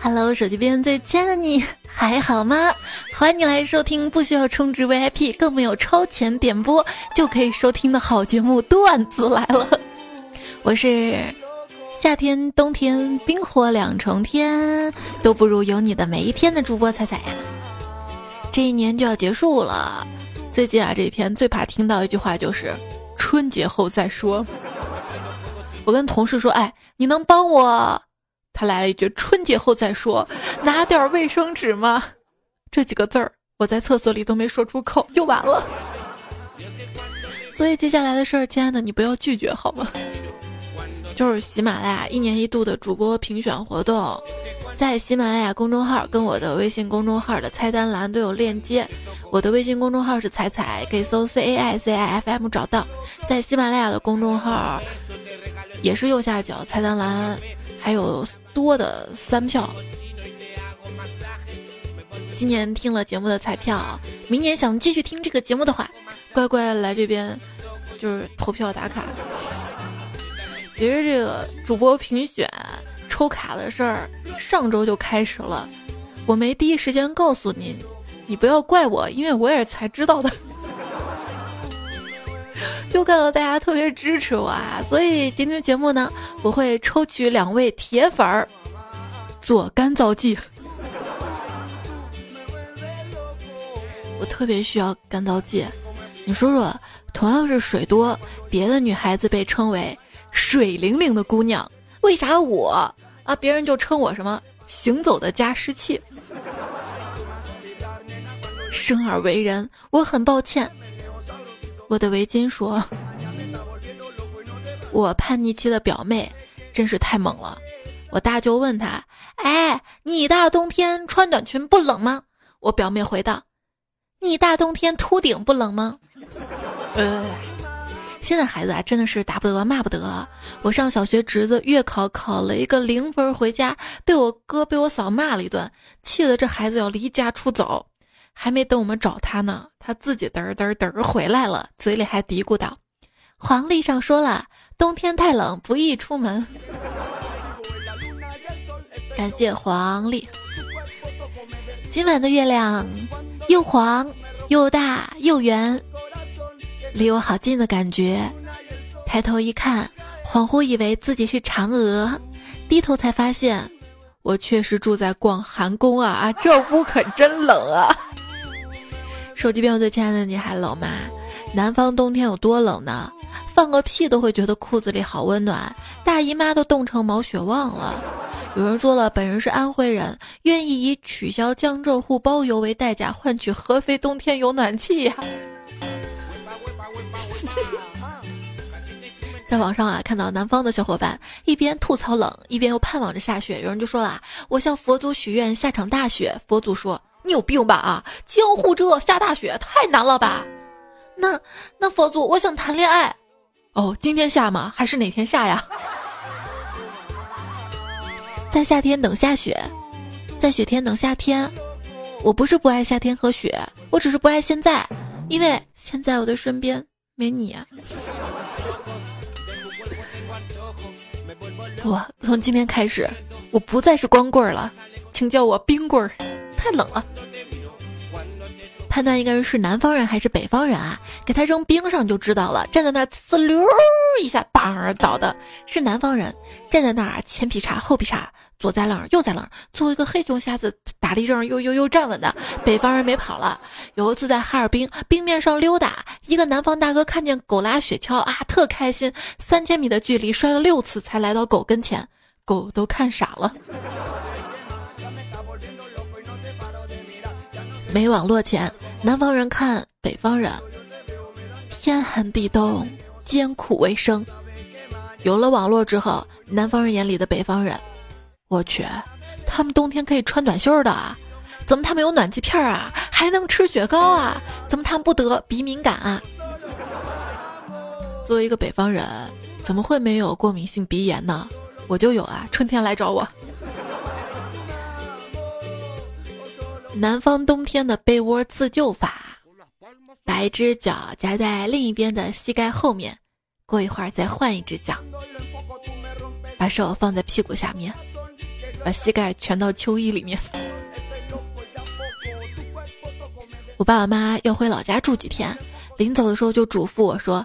Hello，手机边最亲爱的你还好吗？欢迎你来收听不需要充值 VIP，更没有超前点播就可以收听的好节目段子来了。我是夏天、冬天冰火两重天都不如有你的每一天的主播彩彩呀。这一年就要结束了，最近啊这几天最怕听到一句话就是春节后再说。我跟同事说，哎，你能帮我？他来了一句：“春节后再说，拿点卫生纸吗？”这几个字儿我在厕所里都没说出口，就完了。所以接下来的事儿，亲爱的，你不要拒绝好吗？就是喜马拉雅一年一度的主播评选活动，在喜马拉雅公众号跟我的微信公众号的菜单栏都有链接。我的微信公众号是彩彩，可以搜 C A I C I F M 找到。在喜马拉雅的公众号也是右下角菜单栏，还有。多的三票，今年听了节目的彩票，明年想继续听这个节目的话，乖乖来这边就是投票打卡。其实这个主播评选抽卡的事儿，上周就开始了，我没第一时间告诉您，你不要怪我，因为我也是才知道的。就看到大家特别支持我啊，所以今天节目呢，我会抽取两位铁粉儿做干燥剂。我特别需要干燥剂，你说说，同样是水多，别的女孩子被称为水灵灵的姑娘，为啥我啊，别人就称我什么行走的加湿器？生而为人，我很抱歉。我的围巾说：“ 我叛逆期的表妹真是太猛了。”我大舅问他：“哎，你大冬天穿短裙不冷吗？”我表妹回道：“你大冬天秃顶不冷吗？” 呃，现在孩子啊，真的是打不得骂不得。我上小学侄子月考考了一个零分回家，被我哥被我嫂骂了一顿，气得这孩子要离家出走。还没等我们找他呢，他自己嘚儿嘚儿嘚儿回来了，嘴里还嘀咕道：“黄历上说了，冬天太冷，不宜出门。”感谢黄历。今晚的月亮又黄又大又圆，离我好近的感觉。抬头一看，恍惚以为自己是嫦娥，低头才发现，我确实住在广寒宫啊！啊，这屋可真冷啊！手机边，我最亲爱的你还冷吗？南方冬天有多冷呢？放个屁都会觉得裤子里好温暖，大姨妈都冻成毛血旺了。有人说了，本人是安徽人，愿意以取消江浙沪包邮为代价，换取合肥冬天有暖气呀。在网上啊，看到南方的小伙伴一边吐槽冷，一边又盼望着下雪。有人就说了，我向佛祖许愿下场大雪。佛祖说。你有病吧啊！江户这下大雪太难了吧？那那佛祖，我想谈恋爱。哦，今天下吗？还是哪天下呀？在夏天等下雪，在雪天等夏天。我不是不爱夏天和雪，我只是不爱现在，因为现在我的身边没你。我从今天开始，我不再是光棍了，请叫我冰棍儿。太冷了，判断一个人是南方人还是北方人啊？给他扔冰上就知道了。站在那儿呲溜一下，棒儿倒的是南方人。站在那儿，前劈叉后劈叉，左在冷右在冷，最后一个黑熊瞎子打立正又又又站稳的北方人没跑了。有一次在哈尔滨冰面上溜达，一个南方大哥看见狗拉雪橇啊，特开心，三千米的距离摔了六次才来到狗跟前，狗都看傻了。没网络前，南方人看北方人，天寒地冻，艰苦为生。有了网络之后，南方人眼里的北方人，我去，他们冬天可以穿短袖的啊？怎么他们有暖气片啊？还能吃雪糕啊？怎么他们不得鼻敏感啊？作为一个北方人，怎么会没有过敏性鼻炎呢？我就有啊，春天来找我。南方冬天的被窝自救法：把一只脚夹在另一边的膝盖后面，过一会儿再换一只脚。把手放在屁股下面，把膝盖蜷到秋衣里面。我爸爸妈要回老家住几天，临走的时候就嘱咐我说：“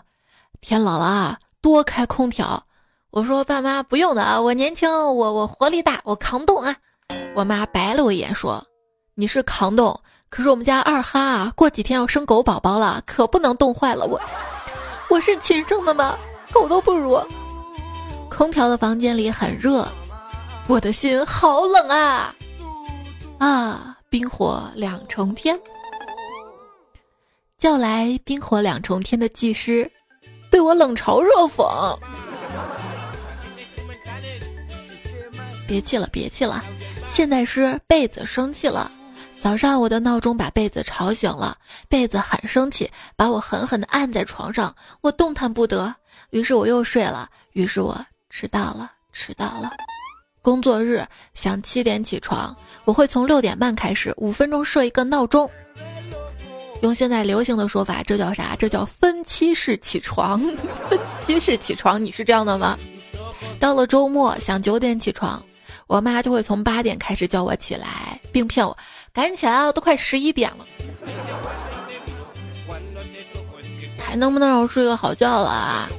天冷了啊，多开空调。”我说：“爸妈不用的啊，我年轻，我我活力大，我扛冻啊。”我妈白了我一眼说：“你是扛冻，可是我们家二哈啊，过几天要生狗宝宝了，可不能冻坏了我。我是亲生的吗？狗都不如。”空调的房间里很热，我的心好冷啊！啊，冰火两重天，叫来冰火两重天的技师，对我冷嘲热讽。别气了，别气了，现在是被子生气了。早上我的闹钟把被子吵醒了，被子很生气，把我狠狠地按在床上，我动弹不得。于是我又睡了，于是我迟到了，迟到了。工作日想七点起床，我会从六点半开始，五分钟设一个闹钟。用现在流行的说法，这叫啥？这叫分期式起床。分期式起床，你是这样的吗？到了周末想九点起床。我妈就会从八点开始叫我起来，并骗我赶紧起来啊，都快十一点了，还能不能让我睡个好觉了啊？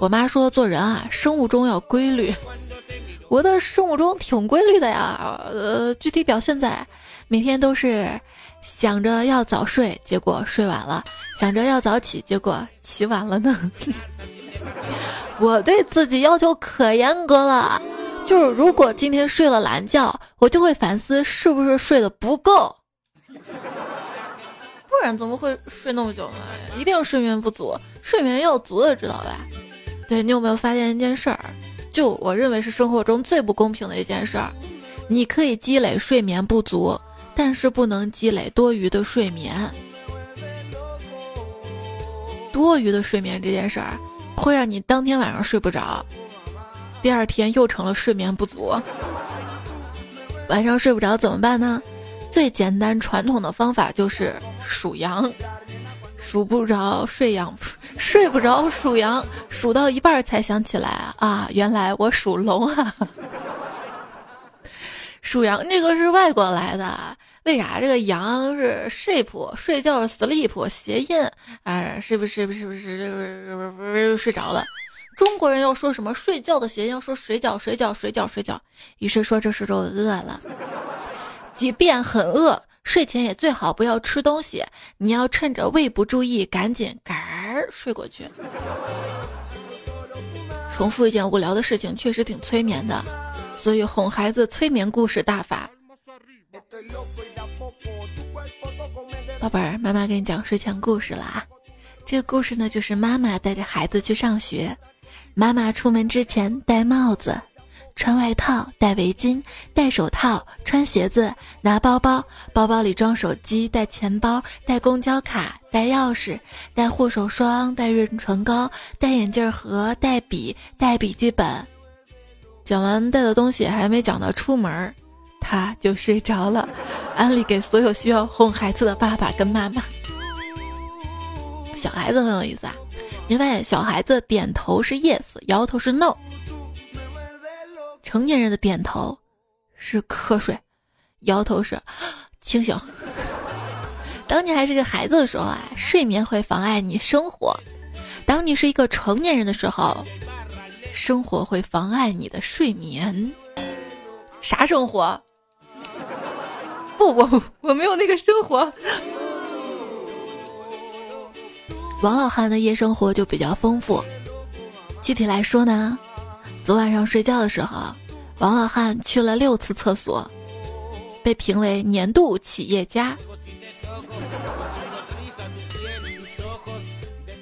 我妈说做人啊，生物钟要规律，我的生物钟挺规律的呀，呃，具体表现在每天都是想着要早睡，结果睡晚了；想着要早起，结果起晚了呢。我对自己要求可严格了。就是如果今天睡了懒觉，我就会反思是不是睡得不够，不然怎么会睡那么久呢？一定睡眠不足，睡眠要足的，知道吧？对你有没有发现一件事儿？就我认为是生活中最不公平的一件事儿，你可以积累睡眠不足，但是不能积累多余的睡眠。多余的睡眠这件事儿，会让你当天晚上睡不着。第二天又成了睡眠不足，晚上睡不着怎么办呢？最简单传统的方法就是数羊，数不着睡羊，睡不着数羊，数到一半才想起来啊，原来我属龙啊！属羊这个是外国来的，为啥这个羊是 sheep，睡觉 sleep 谐音啊？是不是不？是不是？是不是？睡着了。中国人要说什么睡觉的谐音，要说水饺，水饺，水饺，水饺。于是说这时候饿了，即便很饿，睡前也最好不要吃东西。你要趁着胃不注意，赶紧嘎儿睡过去。重复一件无聊的事情确实挺催眠的，所以哄孩子催眠故事大法。宝贝儿，妈妈给你讲睡前故事了啊。这个故事呢，就是妈妈带着孩子去上学。妈妈出门之前戴帽子、穿外套、戴围巾、戴手套、穿鞋子、拿包包，包包里装手机、带钱包、带公交卡、带钥匙、带护手霜、带润唇膏、带眼镜盒、带笔、带笔记本。讲完带的东西，还没讲到出门，他就睡着了。安利给所有需要哄孩子的爸爸跟妈妈。小孩子很有意思啊。因为小孩子点头是 yes，摇头是 no。成年人的点头是瞌睡，摇头是清醒。当你还是个孩子的时候啊，睡眠会妨碍你生活；当你是一个成年人的时候，生活会妨碍你的睡眠。啥生活？不，我我没有那个生活。王老汉的夜生活就比较丰富，具体来说呢，昨晚上睡觉的时候，王老汉去了六次厕所，被评为年度企业家。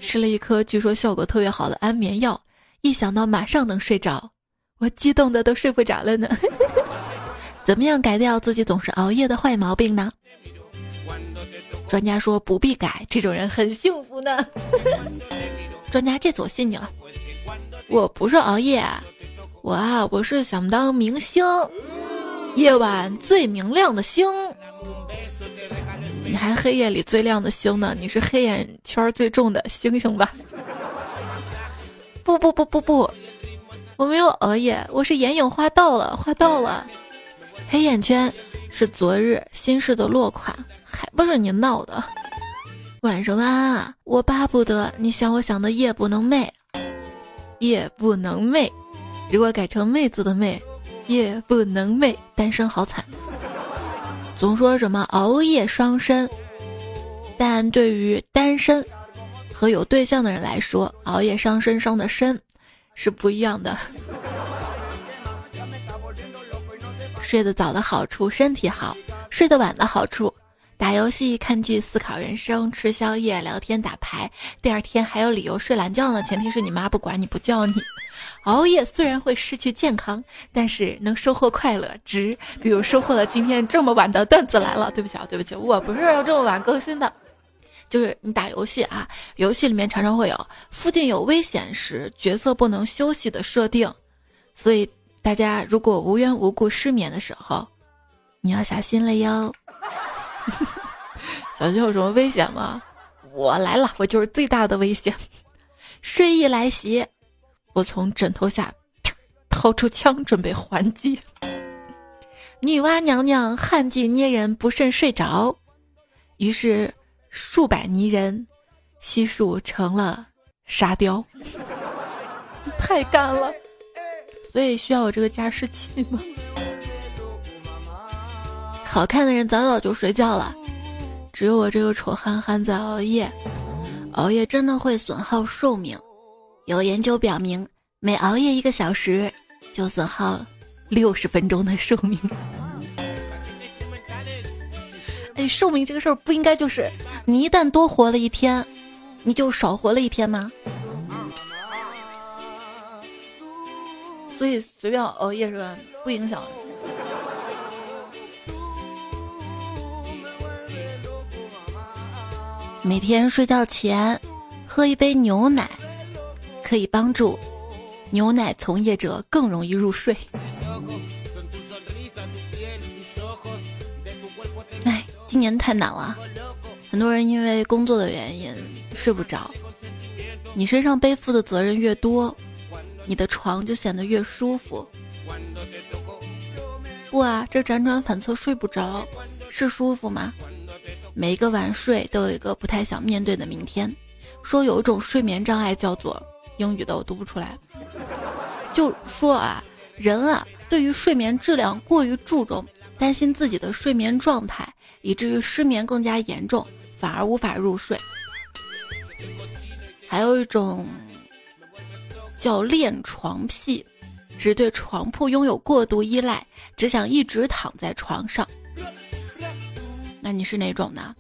吃了一颗据说效果特别好的安眠药，一想到马上能睡着，我激动的都睡不着了呢。怎么样改掉自己总是熬夜的坏毛病呢？专家说不必改，这种人很幸福呢。专家，这次我信你了。我不是熬夜，我啊，我是想当明星，夜晚最明亮的星。你还黑夜里最亮的星呢？你是黑眼圈最重的星星吧？不不不不不，我没有熬夜，我是眼影画到了，画到了。黑眼圈是昨日心事的落款，还不是你闹的。晚上晚安啊，我巴不得你想我想的夜不能寐，夜不能寐。如果改成妹子的妹，夜不能寐，单身好惨。总说什么熬夜伤身，但对于单身和有对象的人来说，熬夜伤身伤的身是不一样的。睡得早的好处，身体好；睡得晚的好处，打游戏、看剧、思考人生、吃宵夜、聊天、打牌，第二天还有理由睡懒觉呢。前提是你妈不管你不叫你。熬夜虽然会失去健康，但是能收获快乐值。比如收获了今天这么晚的段子来了。对不起啊，对不起，我不是要这么晚更新的。就是你打游戏啊，游戏里面常常会有附近有危险时角色不能休息的设定，所以。大家如果无缘无故失眠的时候，你要小心了哟。小心有什么危险吗？我来了，我就是最大的危险。睡意来袭，我从枕头下掏出枪准备还击。女娲娘娘旱季捏人不慎睡着，于是数百泥人悉数成了沙雕。太干了。所以需要我这个加湿器吗？好看的人早早就睡觉了，只有我这个丑憨憨在熬夜。熬夜真的会损耗寿命，有研究表明，每熬夜一个小时就损耗六十分钟的寿命。哎，寿命这个事儿不应该就是你一旦多活了一天，你就少活了一天吗？所以随便熬夜是吧？不影响。每天睡觉前喝一杯牛奶，可以帮助牛奶从业者更容易入睡。哎，今年太难了，很多人因为工作的原因睡不着。你身上背负的责任越多。你的床就显得越舒服。不啊，这辗转反侧睡不着，是舒服吗？每一个晚睡都有一个不太想面对的明天。说有一种睡眠障碍叫做英语的，我读不出来。就说啊，人啊，对于睡眠质量过于注重，担心自己的睡眠状态，以至于失眠更加严重，反而无法入睡。还有一种。叫恋床癖，只对床铺拥有过度依赖，只想一直躺在床上。那你是哪种呢？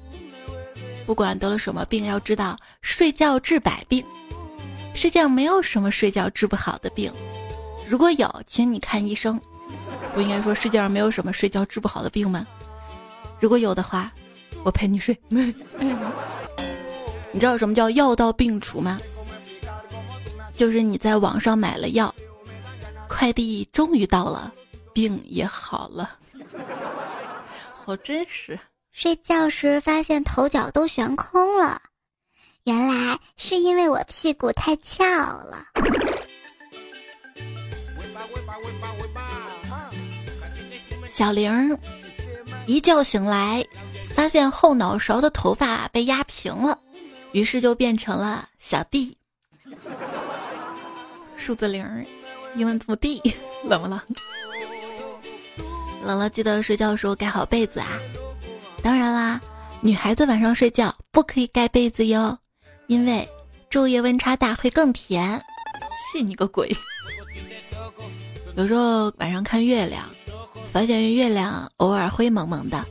不管得了什么病，要知道睡觉治百病，世界上没有什么睡觉治不好的病。如果有，请你看医生。不应该说世界上没有什么睡觉治不好的病吗？如果有的话，我陪你睡。你知道什么叫药到病除吗？就是你在网上买了药，快递终于到了，病也好了，好真实。睡觉时发现头脚都悬空了，原来是因为我屁股太翘了。小玲一觉醒来，发现后脑勺的头发被压平了，于是就变成了小弟。数字零，英文字母 D，冷不冷？冷了记得睡觉的时候盖好被子啊！当然啦，女孩子晚上睡觉不可以盖被子哟，因为昼夜温差大会更甜。信你个鬼！有时候晚上看月亮，发现月亮偶尔灰蒙蒙的，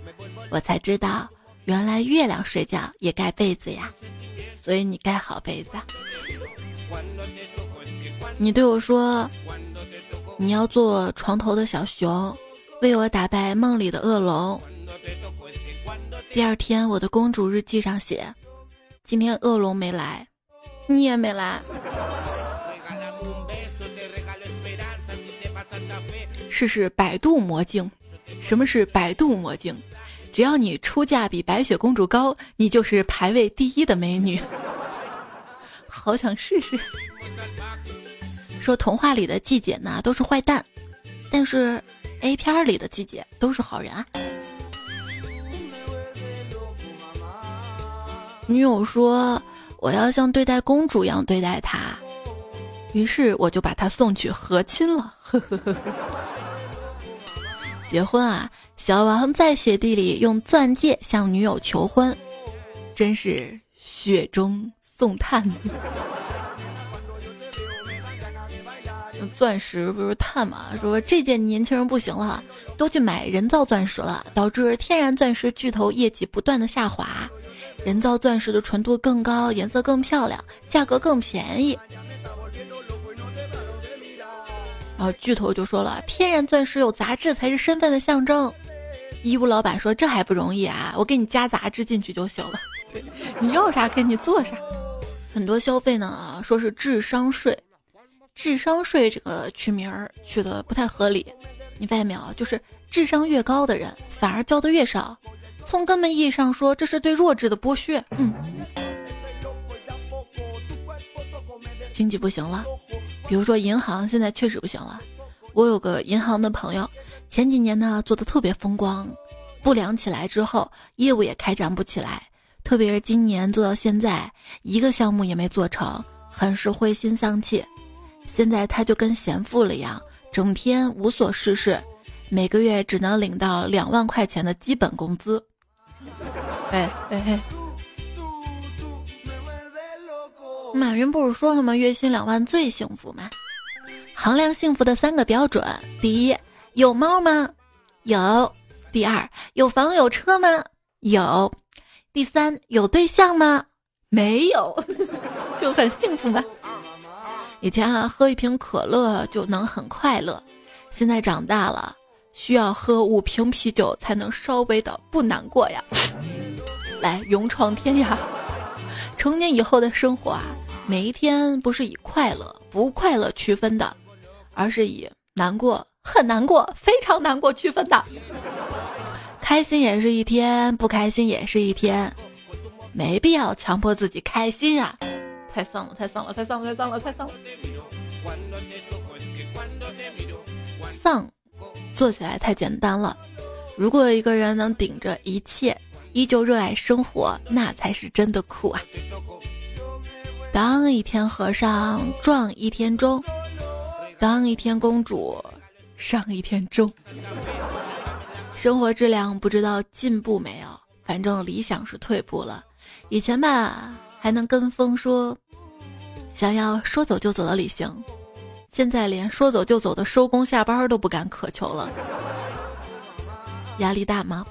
我才知道原来月亮睡觉也盖被子呀。所以你盖好被子。你对我说，你要做床头的小熊，为我打败梦里的恶龙。第二天，我的公主日记上写，今天恶龙没来，你也没来。试试百度魔镜，什么是百度魔镜？只要你出价比白雪公主高，你就是排位第一的美女。好想试试。说童话里的季姐呢都是坏蛋，但是 A 片里的季姐都是好人啊。女友说我要像对待公主一样对待她，于是我就把她送去和亲了。呵呵呵。结婚啊，小王在雪地里用钻戒向女友求婚，真是雪中送炭。钻石不是碳嘛？说这届年轻人不行了，都去买人造钻石了，导致天然钻石巨头业绩不断的下滑。人造钻石的纯度更高，颜色更漂亮，价格更便宜。然后巨头就说了，天然钻石有杂质才是身份的象征。衣物老板说这还不容易啊，我给你加杂质进去就行了，你要啥给你做啥。很多消费呢说是智商税。智商税这个取名儿取的不太合理，你发现没有？就是智商越高的人反而交的越少。从根本意义上说，这是对弱智的剥削。嗯，经济不行了，比如说银行现在确实不行了。我有个银行的朋友，前几年呢做的特别风光，不良起来之后，业务也开展不起来，特别是今年做到现在，一个项目也没做成，很是灰心丧气。现在他就跟闲富了一样，整天无所事事，每个月只能领到两万块钱的基本工资。哎哎哎！马云不是说了吗？月薪两万最幸福吗？衡量幸福的三个标准：第一，有猫吗？有；第二，有房有车吗？有；第三，有对象吗？没有，就很幸福吗？以前啊，喝一瓶可乐就能很快乐，现在长大了，需要喝五瓶啤酒才能稍微的不难过呀。来，勇闯天涯。成年以后的生活啊，每一天不是以快乐不快乐区分的，而是以难过很难过非常难过区分的。开心也是一天，不开心也是一天，没必要强迫自己开心啊。太丧了，太丧了，太丧了，太丧了，太丧了。丧，做起来太简单了。如果一个人能顶着一切，依旧热爱生活，那才是真的酷啊！当一天和尚撞一天钟，当一天公主上一天钟。生活质量不知道进步没有，反正理想是退步了。以前吧，还能跟风说。想要说走就走的旅行，现在连说走就走的收工下班都不敢渴求了。压力大吗？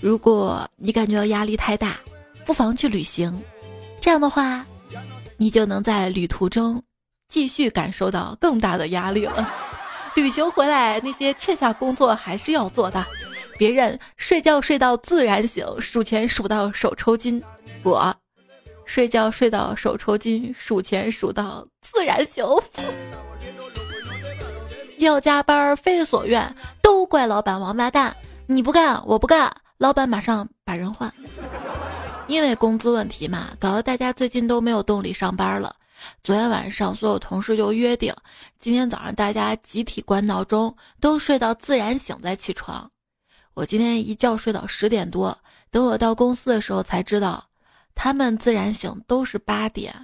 如果你感觉到压力太大，不妨去旅行，这样的话，你就能在旅途中继续感受到更大的压力了。旅行回来，那些欠下工作还是要做的。别人睡觉睡到自然醒，数钱数到手抽筋，我。睡觉睡到手抽筋，数钱数到自然醒。要加班非所愿，都怪老板王八蛋！你不干，我不干，老板马上把人换。因为工资问题嘛，搞得大家最近都没有动力上班了。昨天晚上，所有同事就约定，今天早上大家集体关闹钟，都睡到自然醒再起床。我今天一觉睡到十点多，等我到公司的时候才知道。他们自然醒都是八点。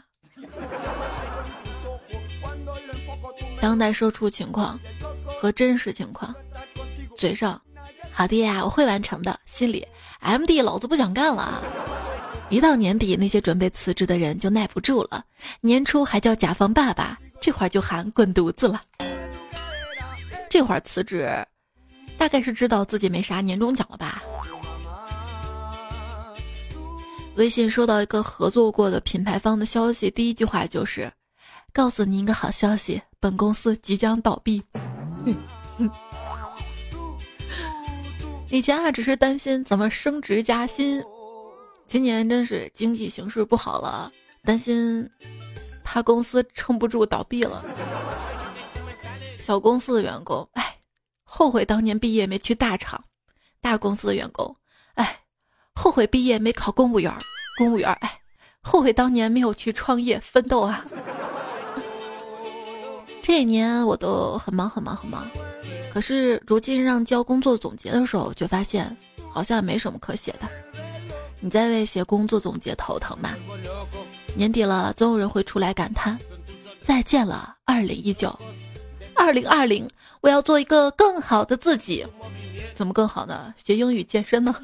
当代社畜情况和真实情况，嘴上好的呀，我会完成的；心里 M D，老子不想干了。一到年底，那些准备辞职的人就耐不住了。年初还叫甲方爸爸，这会儿就喊滚犊子了。这会儿辞职，大概是知道自己没啥年终奖了吧。微信收到一个合作过的品牌方的消息，第一句话就是：“告诉您一个好消息，本公司即将倒闭。”以前啊，只是担心怎么升职加薪，今年真是经济形势不好了，担心怕公司撑不住倒闭了。小公司的员工，哎，后悔当年毕业没去大厂；大公司的员工，哎。后悔毕业没考公务员，公务员哎，后悔当年没有去创业奋斗啊！这一年我都很忙很忙很忙，可是如今让交工作总结的时候，却发现好像没什么可写的。你在为写工作总结头疼吗？年底了，总有人会出来感叹：“再见了，二零一九，二零二零，我要做一个更好的自己。”怎么更好呢？学英语、健身呢？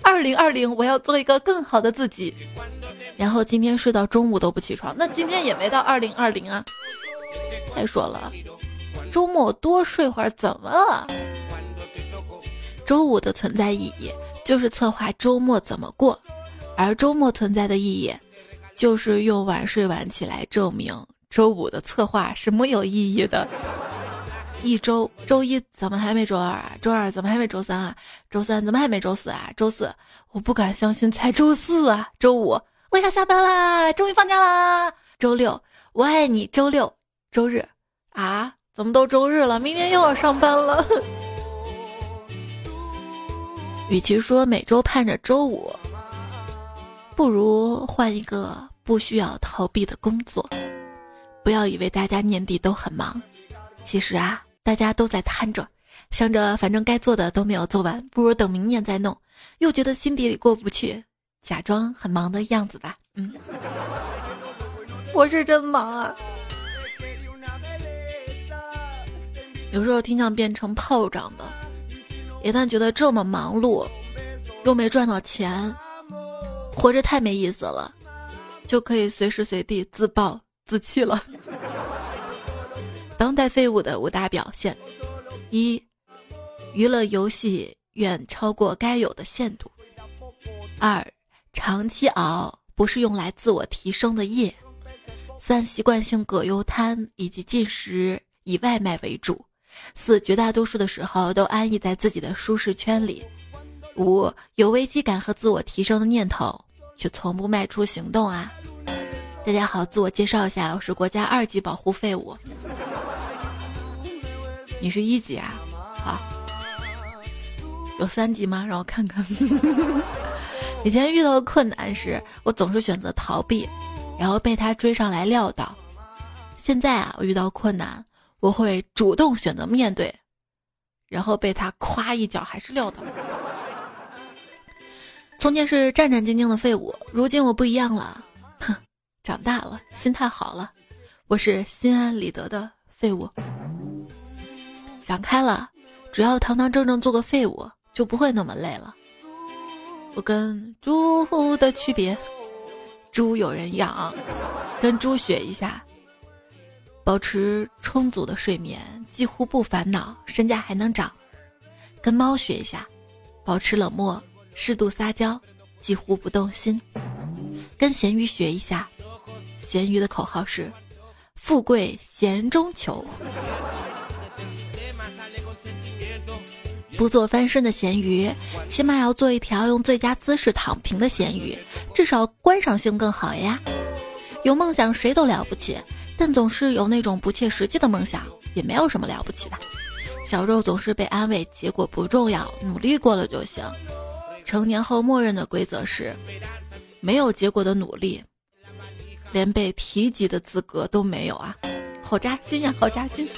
二零二零，我要做一个更好的自己。然后今天睡到中午都不起床，那今天也没到二零二零啊。再说了，周末多睡会儿怎么了？周五的存在意义就是策划周末怎么过，而周末存在的意义就是用晚睡晚起来证明周五的策划是没有意义的。一周，周一怎么还没周二啊？周二怎么还没周三啊？周三怎么还没周四啊？周四，我不敢相信才周四啊！周五，我要下班啦，终于放假啦！周六，我爱你！周六，周日，啊，怎么都周日了？明天又要上班了。与其说每周盼着周五，不如换一个不需要逃避的工作。不要以为大家年底都很忙，其实啊。大家都在摊着，想着反正该做的都没有做完，不如等明年再弄。又觉得心底里过不去，假装很忙的样子吧。嗯，我是真忙啊。有时候挺想变成炮仗的，一旦觉得这么忙碌，又没赚到钱，活着太没意思了，就可以随时随地自暴自弃了。当代废物的五大表现：一、娱乐游戏远超过该有的限度；二、长期熬不是用来自我提升的夜；三、习惯性葛优瘫以及进食以外卖为主；四、绝大多数的时候都安逸在自己的舒适圈里；五、有危机感和自我提升的念头，却从不迈出行动啊！大家好，自我介绍一下，我是国家二级保护废物。你是一级啊？好，有三级吗？让我看看。以前遇到困难时，我总是选择逃避，然后被他追上来撂倒。现在啊，我遇到困难，我会主动选择面对，然后被他夸一脚还是撂倒。从前是战战兢兢的废物，如今我不一样了，哼，长大了，心态好了，我是心安理得的废物。想开了，只要堂堂正正做个废物，就不会那么累了。我跟猪的区别，猪有人养，跟猪学一下，保持充足的睡眠，几乎不烦恼，身价还能涨。跟猫学一下，保持冷漠，适度撒娇，几乎不动心。跟咸鱼学一下，咸鱼的口号是：富贵咸中求。不做翻身的咸鱼，起码要做一条用最佳姿势躺平的咸鱼，至少观赏性更好呀。有梦想谁都了不起，但总是有那种不切实际的梦想，也没有什么了不起的。小肉总是被安慰结果不重要，努力过了就行。成年后默认的规则是，没有结果的努力，连被提及的资格都没有啊！好扎心呀，好扎心。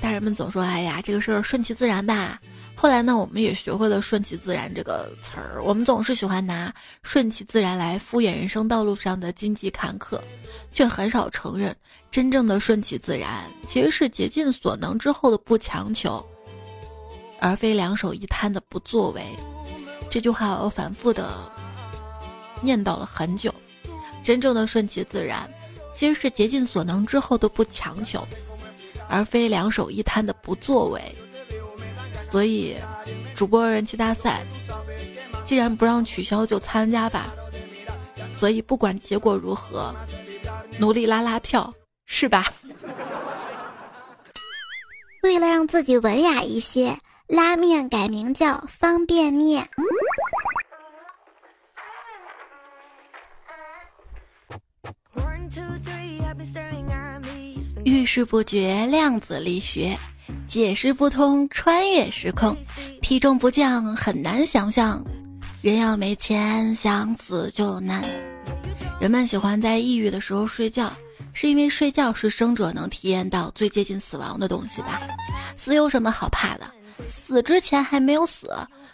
大人们总说：“哎呀，这个事儿顺其自然吧。”后来呢，我们也学会了“顺其自然”这个词儿。我们总是喜欢拿“顺其自然”来敷衍人生道路上的荆棘坎坷，却很少承认真正的顺其自然其实是竭尽所能之后的不强求，而非两手一摊的不作为。这句话我反复的念叨了很久。真正的顺其自然，其实是竭尽所能之后的不强求。而非两手一摊的不作为，所以主播人气大赛既然不让取消，就参加吧。所以不管结果如何，努力拉拉票，是吧？为了让自己文雅一些，拉面改名叫方便面。遇事不决，量子力学；解释不通，穿越时空；体重不降，很难想象；人要没钱，想死就难；人们喜欢在抑郁的时候睡觉，是因为睡觉是生者能体验到最接近死亡的东西吧？死有什么好怕的？死之前还没有死，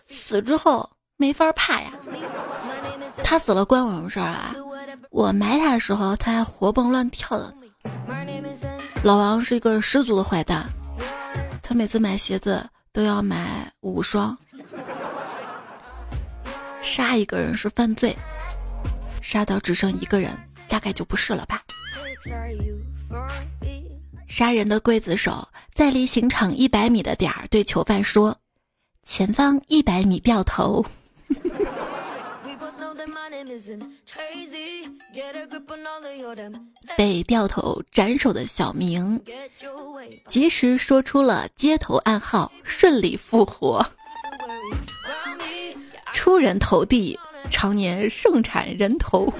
死之后没法怕呀。他死了关我什么事儿啊？我埋他的时候他还活蹦乱跳的。老王是一个十足的坏蛋，他每次买鞋子都要买五双。杀一个人是犯罪，杀到只剩一个人，大概就不是了吧？杀人的刽子手在离刑场一百米的点儿对囚犯说：“前方一百米掉头。”被掉头斩首的小明，及时说出了街头暗号，顺利复活。出人头地，常年盛产人头。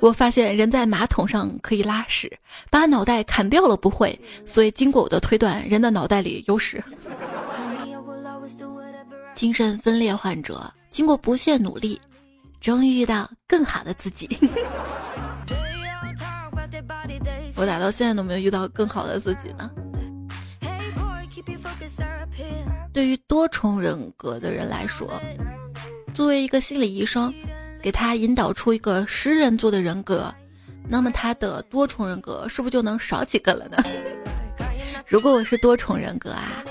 我发现人在马桶上可以拉屎，把脑袋砍掉了不会，所以经过我的推断，人的脑袋里有屎。精神分裂患者经过不懈努力。终于遇到更好的自己。我咋到现在都没有遇到更好的自己呢？对于多重人格的人来说，作为一个心理医生，给他引导出一个十人座的人格，那么他的多重人格是不是就能少几个了呢？如果我是多重人格啊，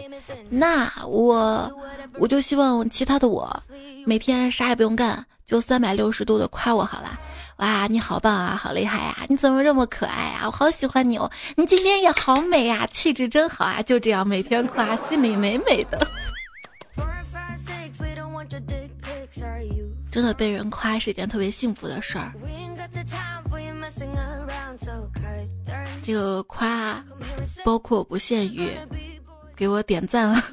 那我我就希望其他的我每天啥也不用干。就三百六十度的夸我好啦。哇，你好棒啊，好厉害呀！你怎么这么可爱啊？我好喜欢你哦！你今天也好美呀，气质真好啊！就这样每天夸，心里美美的。真的被人夸是一件特别幸福的事儿。这个夸包括不限于给我点赞了，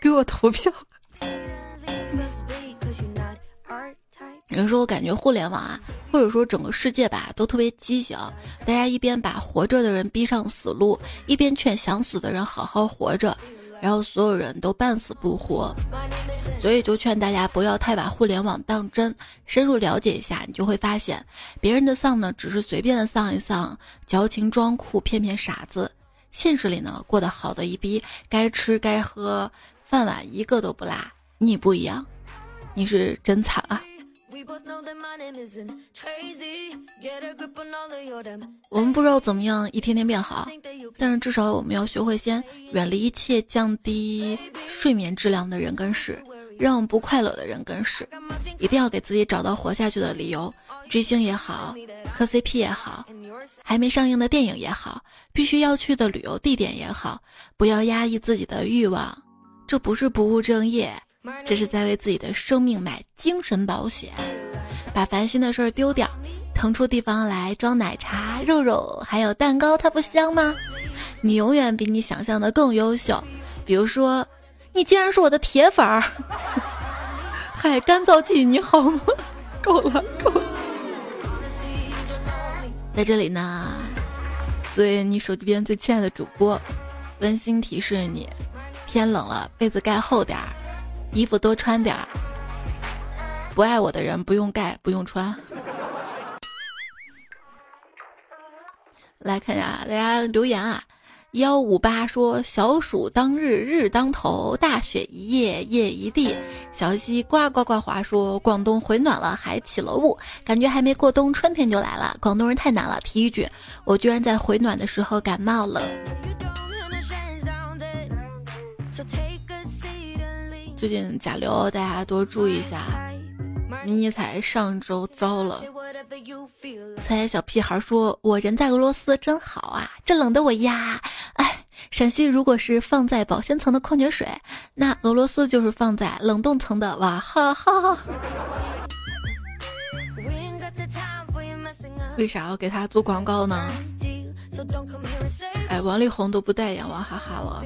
给我投票。有时候我感觉互联网啊，或者说整个世界吧，都特别畸形。大家一边把活着的人逼上死路，一边劝想死的人好好活着，然后所有人都半死不活。所以就劝大家不要太把互联网当真，深入了解一下，你就会发现，别人的丧呢，只是随便的丧一丧，矫情装酷骗骗傻子。现实里呢，过得好的一逼，该吃该喝，饭碗一个都不落。你不一样，你是真惨啊！我们不知道怎么样一天天变好，但是至少我们要学会先远离一切降低睡眠质量的人跟事，让不快乐的人跟事。一定要给自己找到活下去的理由，追星也好，磕 CP 也好，还没上映的电影也好，必须要去的旅游地点也好，不要压抑自己的欲望，这不是不务正业。这是在为自己的生命买精神保险，把烦心的事儿丢掉，腾出地方来装奶茶、肉肉，还有蛋糕，它不香吗？你永远比你想象的更优秀。比如说，你竟然是我的铁粉儿！嗨，干燥剂你好吗？够了，够了。在这里呢，作为你手机边最亲爱的主播，温馨提示你：天冷了，被子盖厚点儿。衣服多穿点儿，不爱我的人不用盖，不用穿。来看一下大家留言啊，幺五八说小暑当日日当头，大雪一夜夜一地。小溪呱呱呱滑说广东回暖了，还起了雾，感觉还没过冬，春天就来了。广东人太难了。提一句，我居然在回暖的时候感冒了。最近甲流，大家多注意一下。迷你彩上周糟了。猜小屁孩说：“我人在俄罗斯真好啊，这冷的我呀。”哎，陕西如果是放在保鲜层的矿泉水，那俄罗斯就是放在冷冻层的娃哈哈。为啥要给他做广告呢？哎，王力宏都不代言娃哈哈了。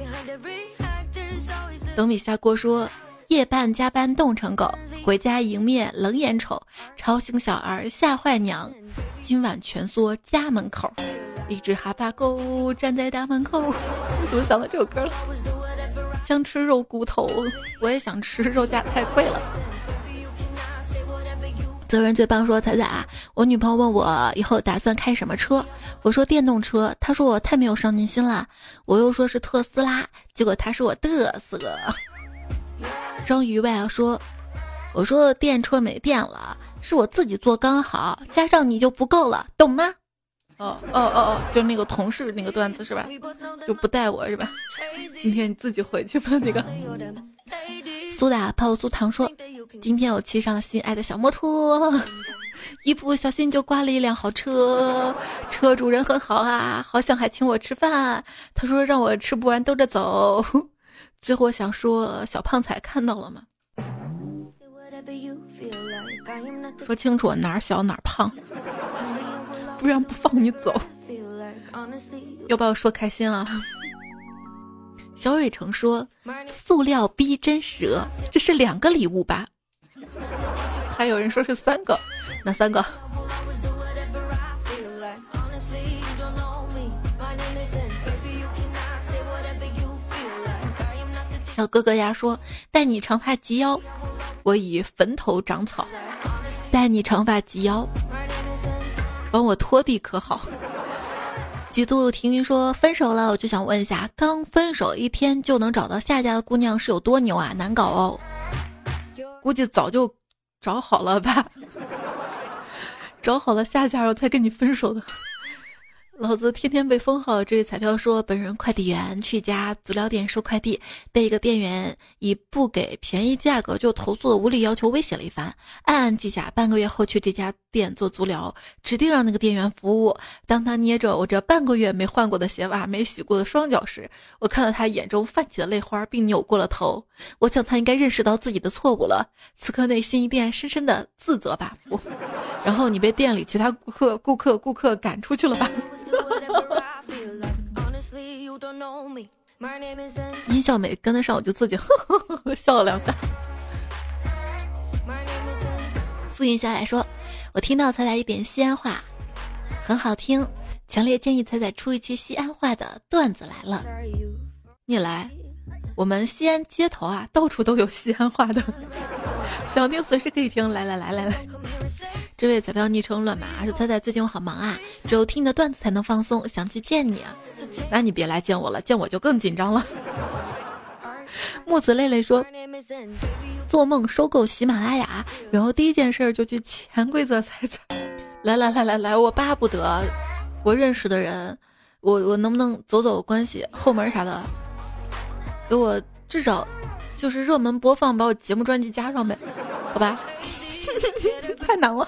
等米下锅说。夜半加班冻成狗，回家迎面冷眼瞅，吵醒小儿吓坏娘，今晚蜷缩家门口，一只哈巴狗站在大门口。我 怎么想到这首歌了？想吃肉骨头，我也想吃，肉价太贵了。责任最棒说彩彩，我女朋友问我以后打算开什么车，我说电动车，她说我太没有上进心了，我又说是特斯拉，结果她说我嘚瑟。章鱼外说，我说电车没电了，是我自己做刚好，加上你就不够了，懂吗？哦哦哦哦，就那个同事那个段子是吧？就不带我是吧？今天你自己回去吧。那个苏打泡苏糖说，今天我骑上了心爱的小摩托，一不小心就刮了一辆好车，车主人很好啊，好像还请我吃饭。他说让我吃不完兜着走。最后想说，小胖彩看到了吗？说清楚哪儿小哪儿胖。不然不放你走，要把我说开心啊？小蕊成说：“塑料逼真蛇，这是两个礼物吧？”还有人说是三个，哪三个？小哥哥呀说：“带你长发及腰，我以坟头长草；带你长发及腰。”帮我拖地可好？极度停云说分手了，我就想问一下，刚分手一天就能找到下家的姑娘是有多牛啊？难搞哦，估计早就找好了吧，找好了下家我才跟你分手的。老子天天被封号。这位彩票说，本人快递员去一家足疗店收快递，被一个店员以不给便宜价格就投诉的无理要求威胁了一番，暗暗记下，半个月后去这家店做足疗，指定让那个店员服务。当他捏着我这半个月没换过的鞋袜、没洗过的双脚时，我看到他眼中泛起了泪花，并扭过了头。我想他应该认识到自己的错误了，此刻内心一定深深的自责吧。不，然后你被店里其他顾客、顾客、顾客赶出去了吧？音效没跟得上，我就自己呵呵呵呵笑了两下。复印下来说：“我听到彩彩一点西安话，很好听，强烈建议彩彩出一期西安话的段子来了。你来，我们西安街头啊，到处都有西安话的，想听随时可以听。来来来来来。”这位彩票昵称乱码说：“猜猜最近我好忙啊，只有听你的段子才能放松，想去见你啊。那你别来见我了，见我就更紧张了。”木子泪泪说：“做梦收购喜马拉雅，然后第一件事就去潜规则猜猜。来来来来来，我巴不得我认识的人，我我能不能走走关系后门啥的，给我至少就是热门播放，把我节目专辑加上呗，好吧？太难了。”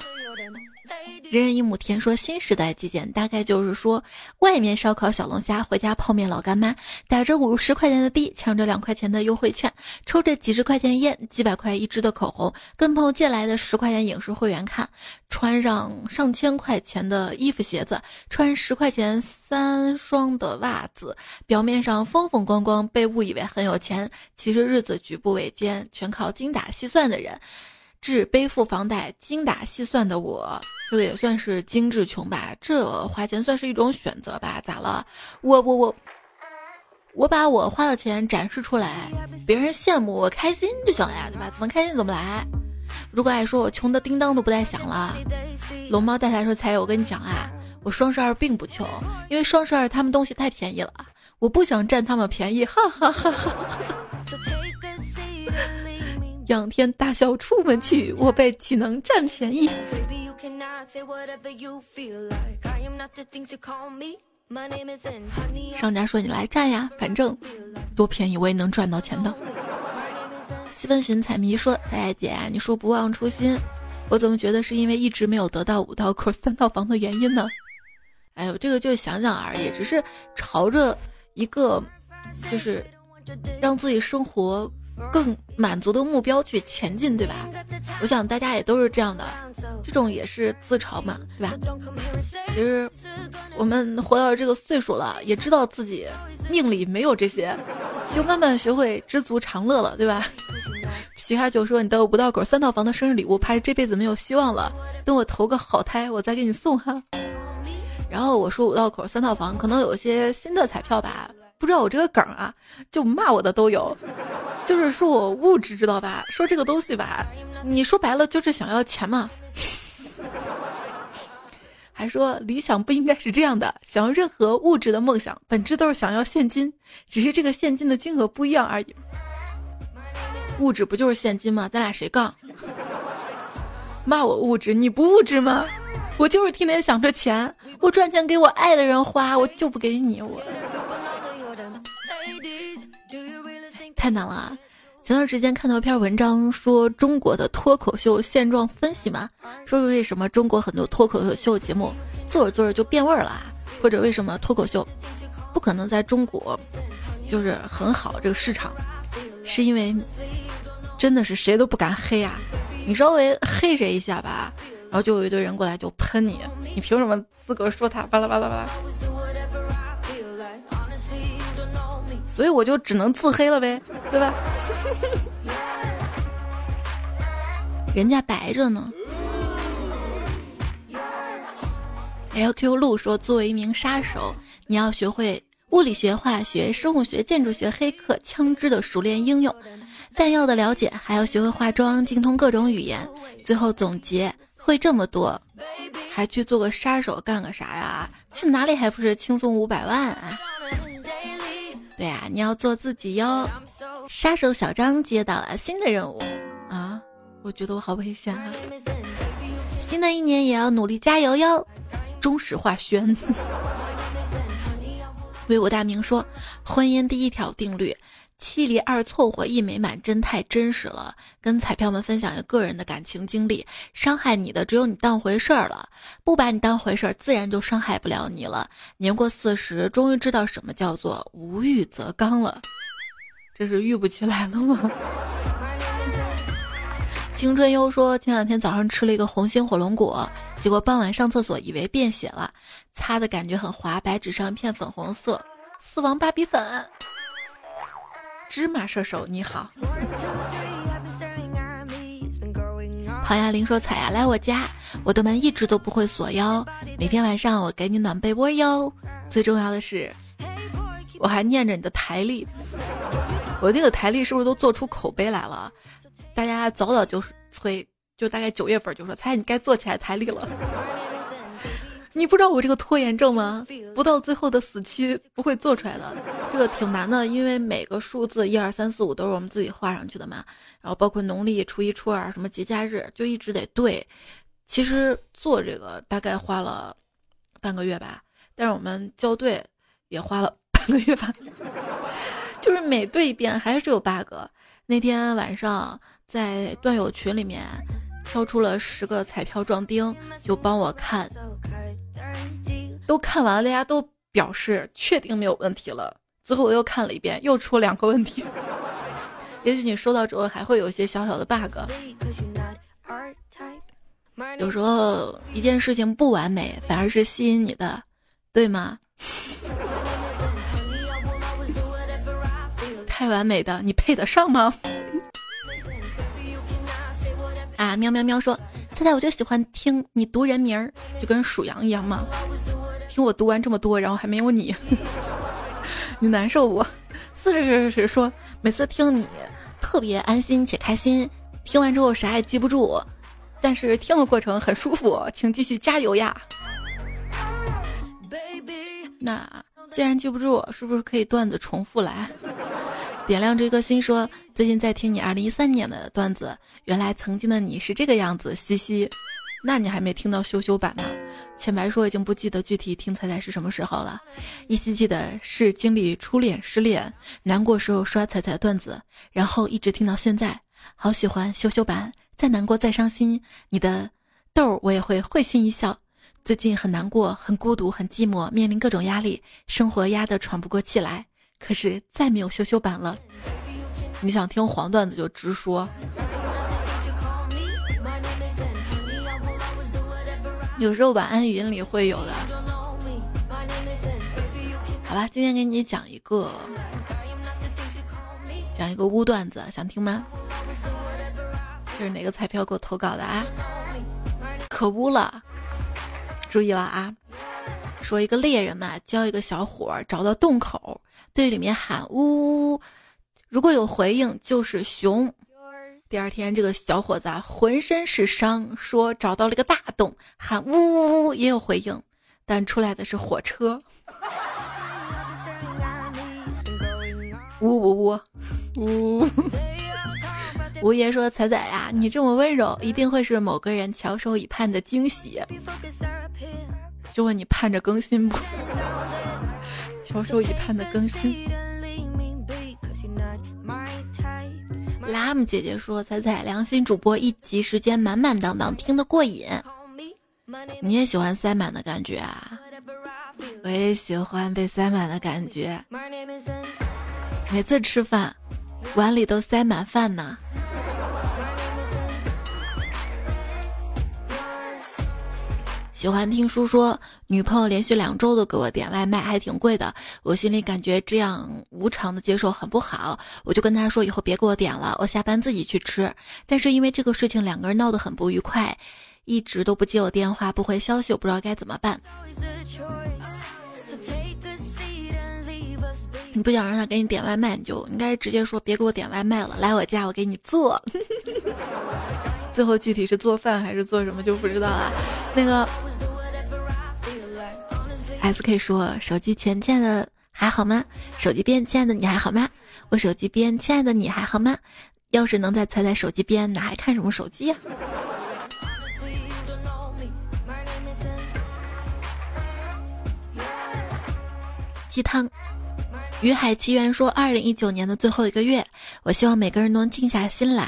人人一亩田说新时代极简，大概就是说，外面烧烤小龙虾，回家泡面老干妈，打着五十块钱的的，抢着两块钱的优惠券，抽着几十块钱烟，几百块一支的口红，跟朋友借来的十块钱影视会员看，穿上上千块钱的衣服鞋子，穿十块钱三双的袜子，表面上风风光光，被误以为很有钱，其实日子举步维艰，全靠精打细算的人。致背负房贷、精打细算的我，这个也算是精致穷吧？这花钱算是一种选择吧？咋了？我我我，我把我花的钱展示出来，别人羡慕我开心就行了呀，对吧？怎么开心怎么来。如果爱说我穷的叮当都不带响了，龙猫带台说：“才有，我跟你讲啊，我双十二并不穷，因为双十二他们东西太便宜了，我不想占他们便宜。”哈哈哈哈。仰天大笑出门去，我辈岂能占便宜？商家说你来占呀，反正多便宜我也能赚到钱的。西分寻彩迷说：“彩彩姐，你说不忘初心，我怎么觉得是因为一直没有得到五道口三套房的原因呢？”哎呦，这个就想想而已，只是朝着一个就是让自己生活。更满足的目标去前进，对吧？我想大家也都是这样的，这种也是自嘲嘛，对吧？其实我们活到这个岁数了，也知道自己命里没有这些，就慢慢学会知足常乐了，对吧？皮卡丘说：“你的五道口三套房的生日礼物，怕是这辈子没有希望了。等我投个好胎，我再给你送哈。”然后我说五道口三套房，可能有些新的彩票吧，不知道我这个梗啊，就骂我的都有。就是说我物质知道吧？说这个东西吧，你说白了就是想要钱嘛。还说理想不应该是这样的，想要任何物质的梦想，本质都是想要现金，只是这个现金的金额不一样而已。物质不就是现金吗？咱俩谁杠？骂我物质，你不物质吗？我就是天天想着钱，我赚钱给我爱的人花，我就不给你我。太难了啊！前段时间看到一篇文章，说中国的脱口秀现状分析嘛，说为什么中国很多脱口秀节目做着做着就变味儿了，或者为什么脱口秀不可能在中国就是很好这个市场，是因为真的是谁都不敢黑啊！你稍微黑谁一下吧，然后就有一堆人过来就喷你，你凭什么资格说他？巴拉巴拉巴拉。所以我就只能自黑了呗，对吧？人家白着呢。LQ 路说，作为一名杀手，你要学会物理学、化学、生物学、建筑学、黑客、枪支的熟练应用，弹药的了解，还要学会化妆，精通各种语言。最后总结，会这么多，还去做个杀手干个啥呀？去哪里还不是轻松五百万啊？对呀，你要做自己哟。杀手小张接到了新的任务啊，我觉得我好危险啊！新的一年也要努力加油哟。中石化轩为我大明说，婚姻第一条定律。七离二凑合一美满，真太真实了。跟彩票们分享一个个人的感情经历：伤害你的只有你当回事儿了，不把你当回事儿，自然就伤害不了你了。年过四十，终于知道什么叫做无欲则刚了。这是欲不起来了吗？青春优说，前两天早上吃了一个红心火龙果，结果傍晚上厕所以为便血了，擦的感觉很滑，白纸上一片粉红色，死亡芭比粉。芝麻射手你好，郝亚玲说：“彩呀，来我家，我的门一直都不会锁哟。每天晚上我给你暖被窝哟。最重要的是，我还念着你的台历。我那个台历是不是都做出口碑来了？大家早早就催，就大概九月份就说：彩，你该做起来台历了。”你不知道我这个拖延症吗？不到最后的死期不会做出来的，这个挺难的，因为每个数字一二三四五都是我们自己画上去的嘛，然后包括农历初一、初二什么节假日，就一直得对。其实做这个大概花了半个月吧，但是我们校对也花了半个月吧，就是每对一遍还是有 bug。那天晚上在段友群里面。挑出了十个彩票壮丁，就帮我看，都看完了，大家都表示确定没有问题了。最后我又看了一遍，又出两个问题。也许你收到之后还会有一些小小的 bug。有时候一件事情不完美，反而是吸引你的，对吗？太完美的，你配得上吗？啊，喵喵喵说，猜猜我就喜欢听你读人名儿，就跟数羊一样嘛。听我读完这么多，然后还没有你，你难受不？四十是说，每次听你特别安心且开心，听完之后啥也记不住，但是听的过程很舒服，请继续加油呀。那既然记不住，是不是可以段子重复来？点亮这颗心说，最近在听你二零一三年的段子，原来曾经的你是这个样子，嘻嘻。那你还没听到羞羞版呢？浅白说已经不记得具体听彩彩是什么时候了，依稀记得是经历初恋、失恋、难过时候刷彩彩段子，然后一直听到现在。好喜欢羞羞版，再难过再伤心，你的豆我也会会心一笑。最近很难过，很孤独，很寂寞，面临各种压力，生活压得喘不过气来。可是再没有羞羞版了，你想听黄段子就直说。有时候晚安语音里会有的。好吧，今天给你讲一个，讲一个污段子，想听吗？这是哪个彩票给我投稿的啊？可污了，注意了啊！说一个猎人嘛，教一个小伙儿找到洞口。对里面喊呜呜，如果有回应就是熊。第二天，这个小伙子啊，浑身是伤，说找到了个大洞，喊呜呜呜，也有回应，但出来的是火车。呜呜呜呜！吴爷说：“彩彩呀，你这么温柔，一定会是某个人翘首以盼的惊喜。”就问你盼着更新不？翘首以盼的更新。拉姆姐姐说：“彩彩，良心主播一集时间满满当当，听得过瘾。你也喜欢塞满的感觉啊？我也喜欢被塞满的感觉。每次吃饭，碗里都塞满饭呢。”喜欢听书说，女朋友连续两周都给我点外卖，还挺贵的。我心里感觉这样无偿的接受很不好，我就跟她说以后别给我点了，我下班自己去吃。但是因为这个事情，两个人闹得很不愉快，一直都不接我电话，不回消息，我不知道该怎么办。你不想让他给你点外卖，你就应该直接说别给我点外卖了，来我家我给你做。最后具体是做饭还是做什么就不知道了。那个 S K 说手机前欠的还好吗？手机边亲爱的你还好吗？我手机边亲爱的你还好吗？要是能再猜猜手机边，哪还看什么手机呀？鸡汤。于海奇缘说：“二零一九年的最后一个月，我希望每个人都能静下心来，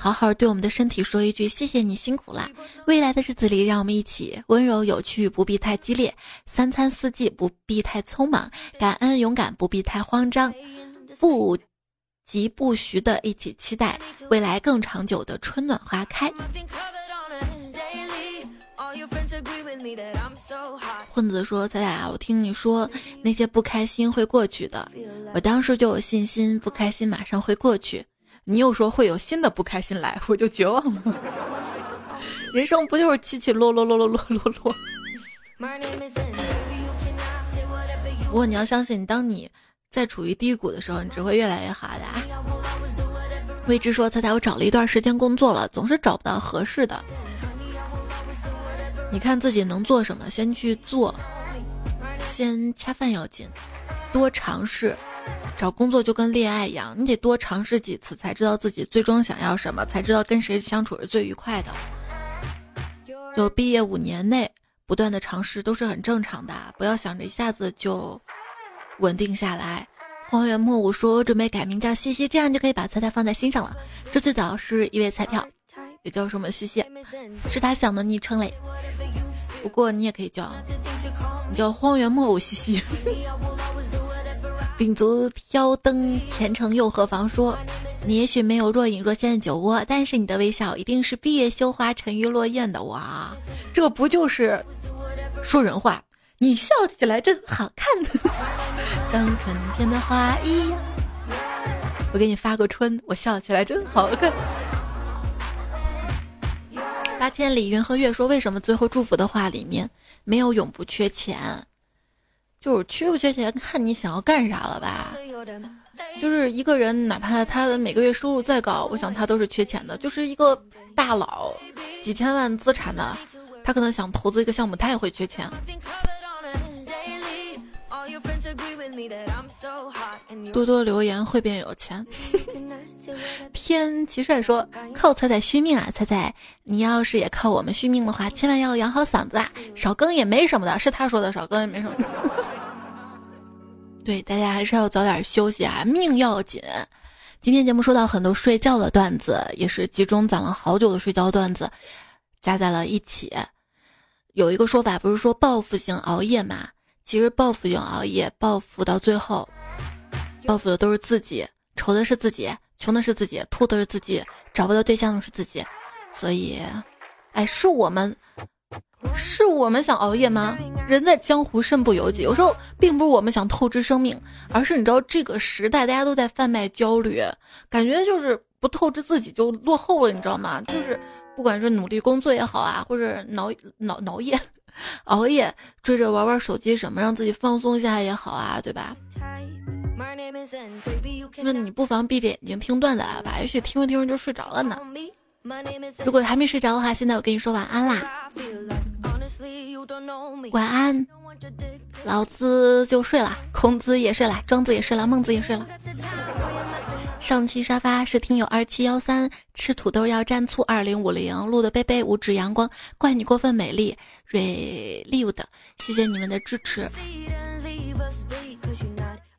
好好对我们的身体说一句谢谢你辛苦啦。未来的日子里，让我们一起温柔有趣，不必太激烈；三餐四季不必太匆忙，感恩勇敢不必太慌张，不急不徐的一起期待未来更长久的春暖花开。”混子说：“咱俩，我听你说那些不开心会过去的，我当时就有信心，不开心马上会过去。你又说会有新的不开心来，我就绝望了。人生不就是起起落落落落落落落？不过你要相信，当你在处于低谷的时候，你只会越来越好的。”未知说：“猜猜，我找了一段时间工作了，总是找不到合适的。”你看自己能做什么，先去做，先恰饭要紧，多尝试。找工作就跟恋爱一样，你得多尝试几次，才知道自己最终想要什么，才知道跟谁相处是最愉快的。就毕业五年内不断的尝试都是很正常的，不要想着一下子就稳定下来。荒原莫舞说准备改名叫西西，这样就可以把菜菜放在心上了。这最早是一位彩票。也叫什么西西，是他想的昵称嘞。不过你也可以叫，你叫荒原莫舞西西。秉烛挑灯，前程又何妨？说你也许没有若隐若现的酒窝，但是你的微笑一定是闭月羞花、沉鱼落雁的哇！这不就是说人话？你笑起来真好看，像春天的花一样。我给你发个春，我笑起来真好看。八千里云和月说：“为什么最后祝福的话里面没有永不缺钱？就是缺不缺钱，看你想要干啥了吧。就是一个人，哪怕他的每个月收入再高，我想他都是缺钱的。就是一个大佬，几千万资产的，他可能想投资一个项目，他也会缺钱。”多多留言会变有钱。天奇帅说：“靠彩彩续命啊，彩彩，你要是也靠我们续命的话，千万要养好嗓子啊，少更也没什么的。”是他说的，少更也没什么。对，大家还是要早点休息啊，命要紧。今天节目说到很多睡觉的段子，也是集中攒了好久的睡觉段子，加在了一起。有一个说法，不是说报复性熬夜嘛？其实报复性熬夜，报复到最后，报复的都是自己，愁的是自己，穷的是自己，吐的是自己，找不到对象的是自己。所以，哎，是我们，是我们想熬夜吗？人在江湖身不由己。有时候并不是我们想透支生命，而是你知道这个时代大家都在贩卖焦虑，感觉就是不透支自己就落后了，你知道吗？就是不管是努力工作也好啊，或者熬熬熬夜。熬夜追着玩玩手机什么，让自己放松一下也好啊，对吧？那你不妨闭着眼睛听段子啊，吧，也许听着听着就睡着了呢。如果还没睡着的话，现在我跟你说晚安啦，晚安，老子就睡了，孔子也睡了，庄子也睡了，孟子也睡了。上期沙发是听友二七幺三吃土豆要蘸醋二零五零录的贝贝五指阳光怪你过分美丽 re lived，谢谢你们的支持。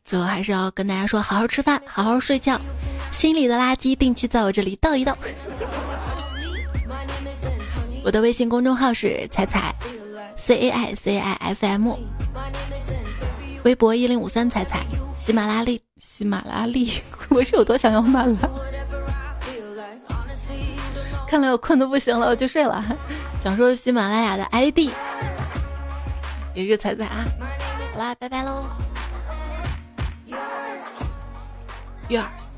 最后还是要跟大家说，好好吃饭，好好睡觉，心里的垃圾定期在我这里倒一倒。我的微信公众号是彩彩 C A I C I F M，微博一零五三彩彩，喜马拉利喜马拉利，我是有多想要慢了？看来我困得不行了，我去睡了。想说喜马拉雅的 ID 也是彩彩啊，好啦，拜拜喽。Yours.